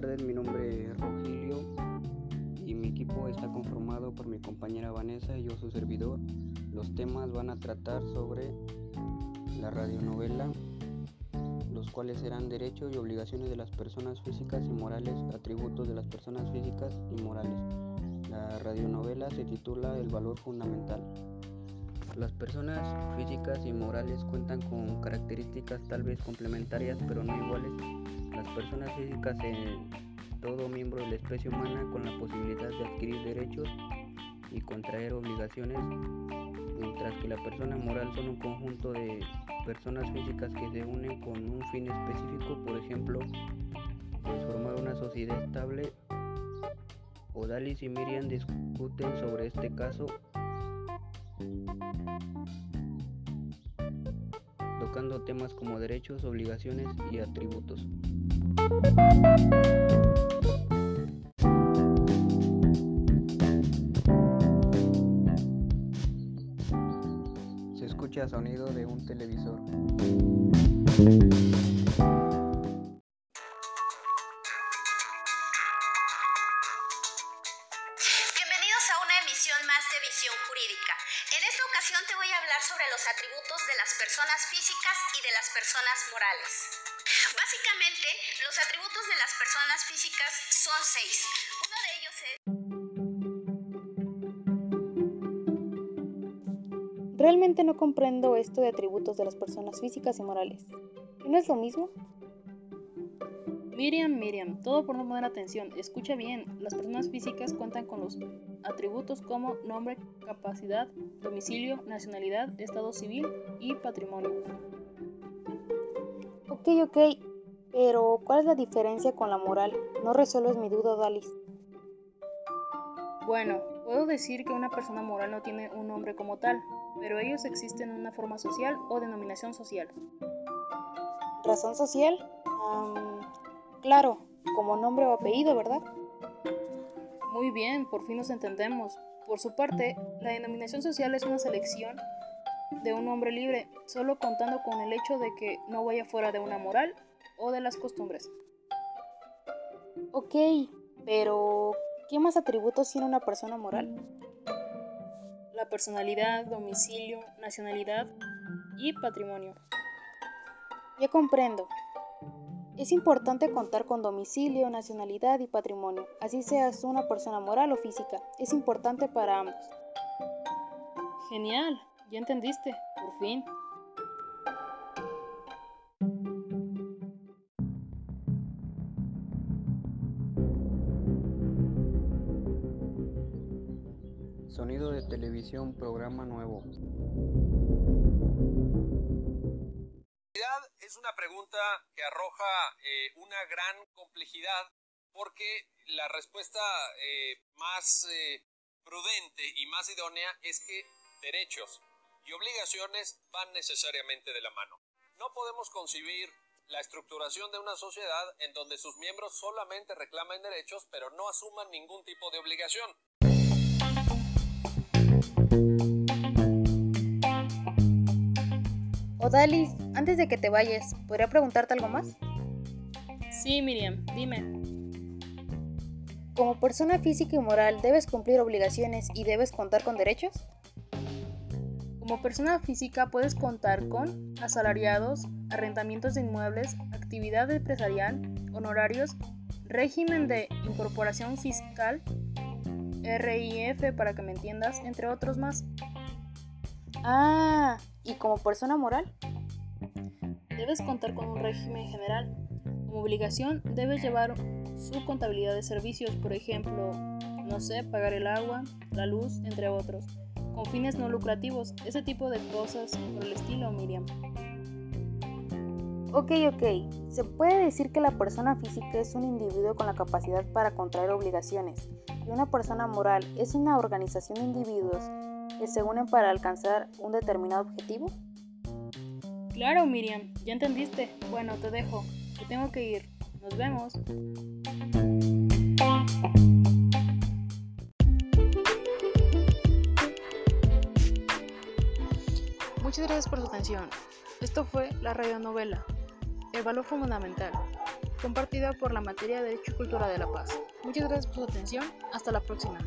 tardes, mi nombre es Rogelio y mi equipo está conformado por mi compañera Vanessa y yo su servidor. Los temas van a tratar sobre la radionovela, los cuales serán derechos y obligaciones de las personas físicas y morales, atributos de las personas físicas y morales. La radionovela se titula El valor fundamental. Las personas físicas y morales cuentan con características tal vez complementarias pero no iguales. Las personas físicas en todo miembro de la especie humana con la posibilidad de adquirir derechos y contraer obligaciones, mientras que la persona moral son un conjunto de personas físicas que se unen con un fin específico, por ejemplo, formar una sociedad estable. Odalis y Miriam discuten sobre este caso tocando temas como derechos, obligaciones y atributos. Se escucha sonido de un televisor. Sobre los atributos de las personas físicas y de las personas morales. Básicamente, los atributos de las personas físicas son seis. Uno de ellos es... Realmente no comprendo esto de atributos de las personas físicas y morales. ¿No es lo mismo? Miriam, Miriam, todo por no poner atención. Escucha bien, las personas físicas cuentan con los atributos como nombre, capacidad, domicilio, nacionalidad, estado civil y patrimonio. Ok, ok, pero ¿cuál es la diferencia con la moral? No resuelves mi duda, Dalis. Bueno, puedo decir que una persona moral no tiene un nombre como tal, pero ellos existen en una forma social o denominación social. ¿Razón social? Claro, como nombre o apellido, ¿verdad? Muy bien, por fin nos entendemos. Por su parte, la denominación social es una selección de un nombre libre, solo contando con el hecho de que no vaya fuera de una moral o de las costumbres. Ok, pero ¿qué más atributos tiene una persona moral? La personalidad, domicilio, nacionalidad y patrimonio. Ya comprendo. Es importante contar con domicilio, nacionalidad y patrimonio, así seas una persona moral o física. Es importante para ambos. Genial, ya entendiste, por fin. Sonido de televisión, programa nuevo. Una pregunta que arroja eh, una gran complejidad porque la respuesta eh, más eh, prudente y más idónea es que derechos y obligaciones van necesariamente de la mano. No podemos concebir la estructuración de una sociedad en donde sus miembros solamente reclamen derechos pero no asuman ningún tipo de obligación. Odalis, antes de que te vayas, ¿podría preguntarte algo más? Sí, Miriam, dime. Como persona física y moral, ¿debes cumplir obligaciones y debes contar con derechos? Como persona física puedes contar con asalariados, arrendamientos de inmuebles, actividad empresarial, honorarios, régimen de incorporación fiscal, RIF para que me entiendas, entre otros más. Ah, ¿y como persona moral? Debes contar con un régimen general. Como obligación, debes llevar su contabilidad de servicios, por ejemplo, no sé, pagar el agua, la luz, entre otros, con fines no lucrativos, ese tipo de cosas por el estilo, Miriam. Ok, ok. Se puede decir que la persona física es un individuo con la capacidad para contraer obligaciones y una persona moral es una organización de individuos que se unen para alcanzar un determinado objetivo? Claro, Miriam, ya entendiste. Bueno, te dejo. Que tengo que ir. Nos vemos. Muchas gracias por su atención. Esto fue la radionovela, El valor fundamental. compartida por la materia de Derecho y Cultura de la Paz. Muchas gracias por su atención. Hasta la próxima.